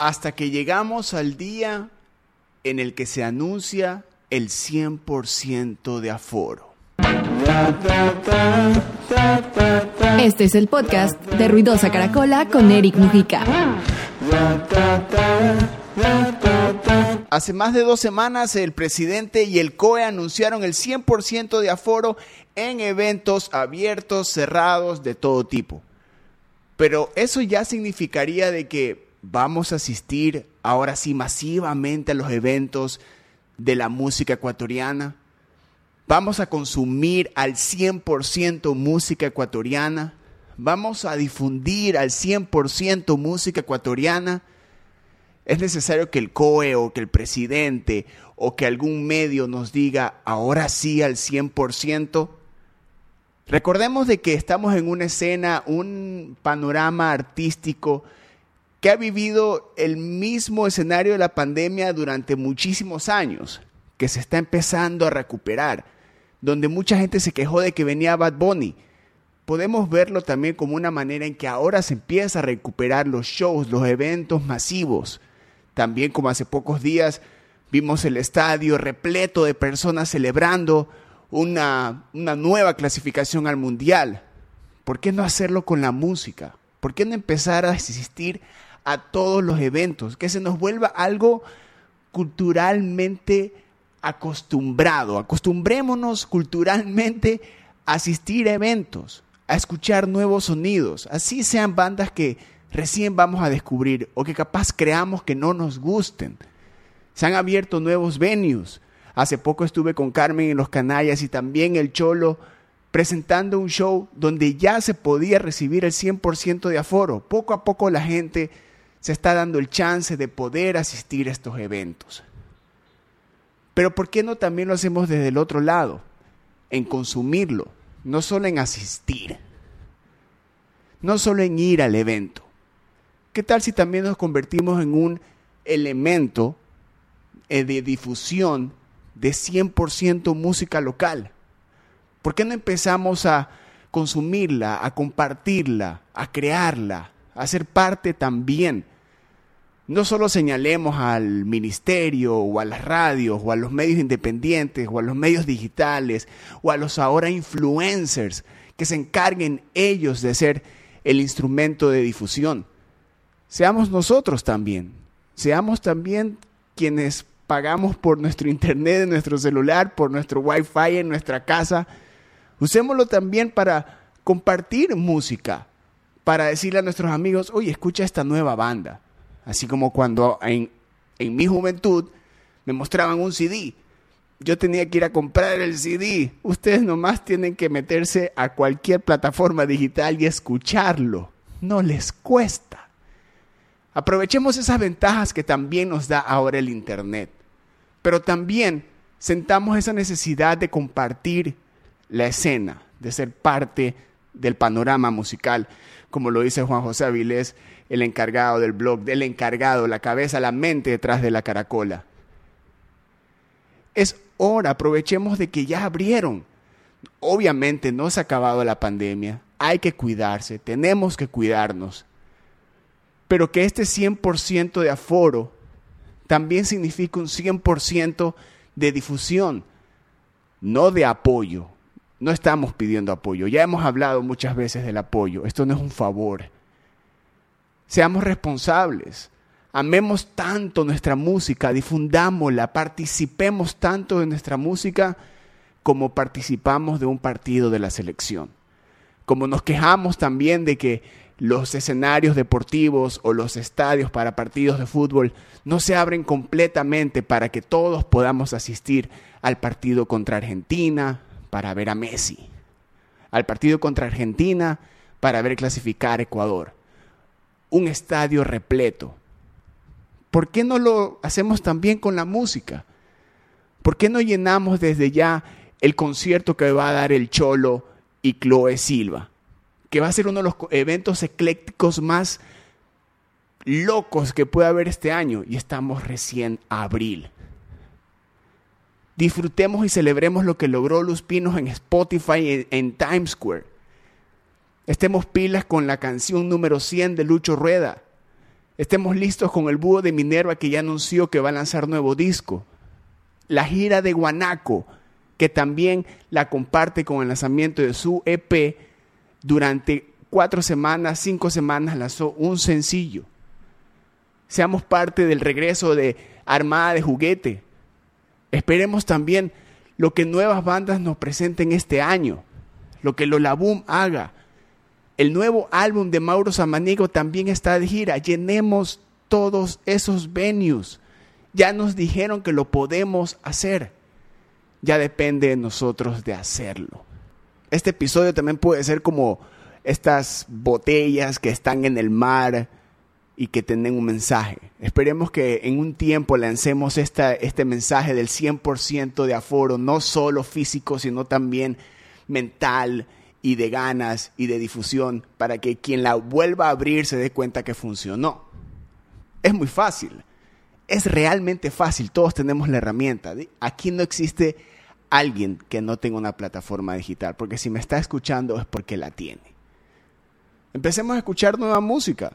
hasta que llegamos al día en el que se anuncia el 100% de aforo. Este es el podcast de Ruidosa Caracola con Eric Mujica. Hace más de dos semanas el presidente y el COE anunciaron el 100% de aforo en eventos abiertos, cerrados, de todo tipo. Pero eso ya significaría de que vamos a asistir ahora sí masivamente a los eventos de la música ecuatoriana. Vamos a consumir al 100% música ecuatoriana. Vamos a difundir al 100% música ecuatoriana. Es necesario que el COE o que el presidente o que algún medio nos diga ahora sí al 100%. Recordemos de que estamos en una escena, un panorama artístico que ha vivido el mismo escenario de la pandemia durante muchísimos años, que se está empezando a recuperar, donde mucha gente se quejó de que venía Bad Bunny. Podemos verlo también como una manera en que ahora se empieza a recuperar los shows, los eventos masivos. También como hace pocos días vimos el estadio repleto de personas celebrando una, una nueva clasificación al mundial. ¿Por qué no hacerlo con la música? ¿Por qué no empezar a asistir a todos los eventos, que se nos vuelva algo culturalmente acostumbrado. Acostumbrémonos culturalmente a asistir a eventos, a escuchar nuevos sonidos, así sean bandas que recién vamos a descubrir o que capaz creamos que no nos gusten. Se han abierto nuevos venues. Hace poco estuve con Carmen en Los Canallas y también el Cholo presentando un show donde ya se podía recibir el 100% de aforo. Poco a poco la gente se está dando el chance de poder asistir a estos eventos. Pero ¿por qué no también lo hacemos desde el otro lado? En consumirlo, no solo en asistir, no solo en ir al evento. ¿Qué tal si también nos convertimos en un elemento eh, de difusión de 100% música local? ¿Por qué no empezamos a consumirla, a compartirla, a crearla, a ser parte también no solo señalemos al ministerio o a las radios o a los medios independientes o a los medios digitales o a los ahora influencers que se encarguen ellos de ser el instrumento de difusión. Seamos nosotros también. Seamos también quienes pagamos por nuestro internet en nuestro celular, por nuestro wifi en nuestra casa. Usémoslo también para compartir música, para decirle a nuestros amigos, oye, escucha esta nueva banda Así como cuando en, mi juventud me mostraban un CD. Yo tenía que ir a comprar el CD. Ustedes nomás tienen que meterse a cualquier plataforma digital y escucharlo. No les cuesta. Aprovechemos esas ventajas que también nos da ahora el Internet. Pero también sentamos esa necesidad de compartir la escena, de ser parte del panorama musical, como lo dice Juan José Avilés el encargado del blog, del encargado, la cabeza, la mente detrás de la caracola. Es hora, aprovechemos de que ya abrieron. Obviamente no se ha acabado la pandemia, hay que cuidarse, tenemos que cuidarnos. Pero que este 100% de aforo también significa un 100% de difusión, no de apoyo. No estamos pidiendo apoyo, ya hemos hablado muchas veces del apoyo, esto no es un favor Seamos responsables. Amemos tanto nuestra música, difundámosla, participemos tanto de nuestra música como participamos de un partido de la selección. Como nos quejamos también de que los escenarios deportivos o los estadios para partidos de fútbol no se abren completamente para que todos podamos asistir al partido contra Argentina para ver a Messi, al partido contra Argentina para ver clasificar a Ecuador un estadio repleto. ¿Por qué no lo hacemos también con la música? ¿Por qué no llenamos desde ya el concierto que va a dar el Cholo y Chloe Silva? Que va a ser uno de los eventos eclécticos más locos que puede haber este año y estamos recién a abril. Disfrutemos y celebremos lo que logró Luz Pinos en Spotify en Times Square. Estemos pilas con la canción número 100 de Lucho Rueda. Estemos listos con el búho de Minerva que ya anunció que va a lanzar nuevo disco. La gira de Guanaco, que también la comparte con el lanzamiento de su EP. Durante cuatro semanas, cinco semanas lanzó un sencillo. Seamos parte del regreso de Armada de Juguete. Esperemos también lo que nuevas bandas nos presenten este año, lo que Lola Boom haga. El nuevo álbum de Mauro Samaniego también está de gira. Llenemos todos esos venues. Ya nos dijeron que lo podemos hacer. Ya depende de nosotros de hacerlo. Este episodio también puede ser como estas botellas que están en el mar y que tienen un mensaje. Esperemos que en un tiempo lancemos esta, este mensaje del 100% de aforo, no solo físico, sino también mental y de ganas y de difusión, para que quien la vuelva a abrir se dé cuenta que funcionó. Es muy fácil, es realmente fácil, todos tenemos la herramienta. Aquí no existe alguien que no tenga una plataforma digital, porque si me está escuchando es porque la tiene. Empecemos a escuchar nueva música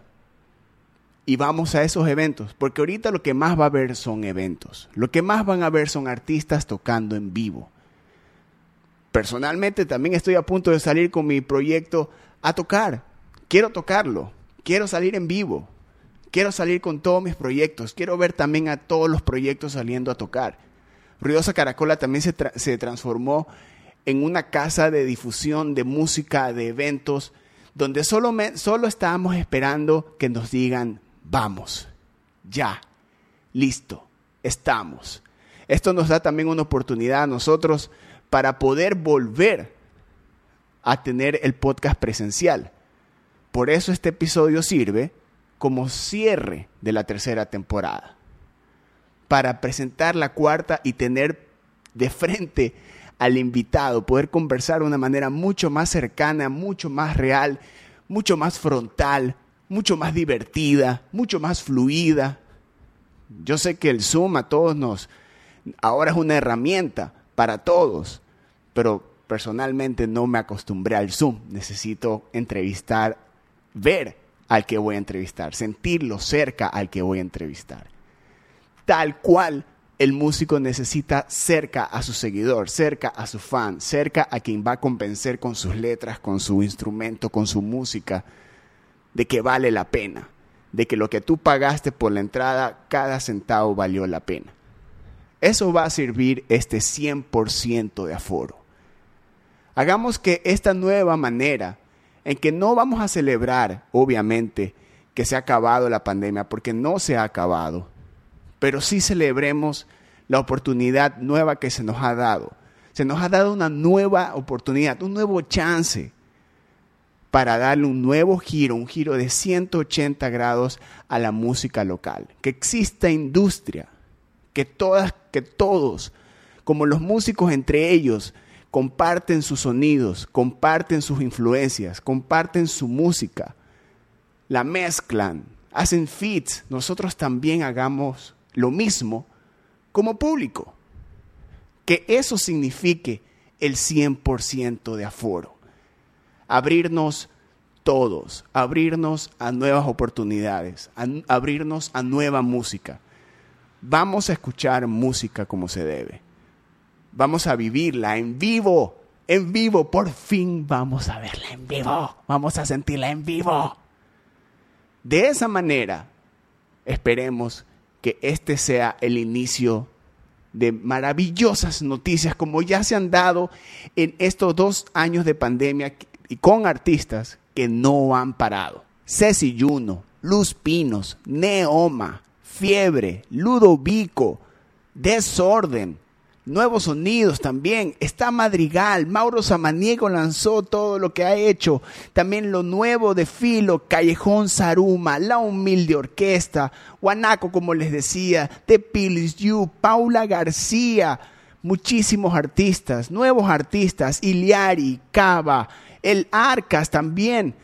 y vamos a esos eventos, porque ahorita lo que más va a haber son eventos, lo que más van a ver son artistas tocando en vivo. Personalmente también estoy a punto de salir con mi proyecto a tocar, quiero tocarlo, quiero salir en vivo, quiero salir con todos mis proyectos, quiero ver también a todos los proyectos saliendo a tocar. Ruidosa Caracola también se, se transformó en una casa de difusión de música, de eventos, donde solo, solo estábamos esperando que nos digan, vamos, ya, listo, estamos. Esto nos da también una oportunidad a nosotros para poder volver a tener el podcast presencial. Por eso este episodio sirve como cierre de la tercera temporada para presentar la cuarta y tener de frente al invitado, poder conversar de una manera mucho más cercana, mucho más real, mucho más frontal, mucho más divertida, mucho más fluida. Yo sé que el Zoom a todos nos, ahora es una herramienta para todos, pero personalmente no me acostumbré al Zoom. Necesito entrevistar, ver al que voy a entrevistar, sentirlo cerca al que voy a entrevistar tal cual el músico necesita cerca a su seguidor, cerca a su fan, cerca a quien va a convencer con sus letras, con su instrumento, con su música, de que vale la pena, de que lo que tú pagaste por la entrada, cada centavo valió la pena. Eso va a servir este 100% de aforo. Hagamos que esta nueva manera, en que no vamos a celebrar, obviamente, que se ha acabado la pandemia, porque no se ha acabado, pero sí celebremos la oportunidad nueva que se nos ha dado. Se nos ha dado una nueva oportunidad, un nuevo chance para darle un nuevo giro, un giro de 180 grados a la música local. Que exista industria, que todas, que todos, como los músicos entre ellos, comparten sus sonidos, comparten sus influencias, comparten su música, la mezclan, hacen fits, nosotros también hagamos lo mismo como público. Que eso signifique el 100% de aforo. Abrirnos todos, abrirnos a nuevas oportunidades, abrirnos a nueva música. Vamos a escuchar música como se debe. Vamos a vivirla en vivo, en vivo. Por fin vamos a verla en vivo. Vamos a sentirla en vivo. De esa manera, esperemos que este sea el inicio de maravillosas noticias como ya se han dado en estos dos años de pandemia y con artistas que no han parado. Ceci Juno, Luz Pinos, Neoma, Fiebre, Ludovico, Desorden, nuevos sonidos también. Está Madrigal, Mauro Samaniego lanzó todo lo que ha hecho. También lo nuevo de Filo, Callejón Saruma, La Humilde Orquesta, Guanaco, como les decía, The Pilis You, Paula García, muchísimos artistas, nuevos artistas, Iliari, Cava, El Arcas también.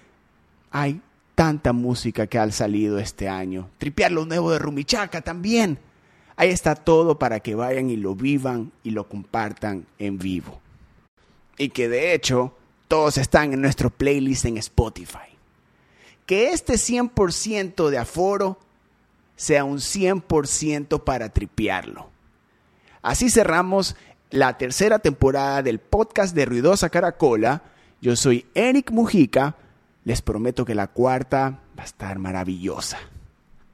Hay tanta música que ha salido este año. Tripear lo nuevo de Rumichaca también Ahí está todo para que vayan y lo vivan y lo compartan en vivo. Y que de hecho todos están en nuestro playlist en Spotify. Que este 100% de aforo sea un 100% para tripearlo. Así cerramos la tercera temporada del podcast de Ruidosa Caracola. Yo soy Eric Mujica. Les prometo que la cuarta va a estar maravillosa.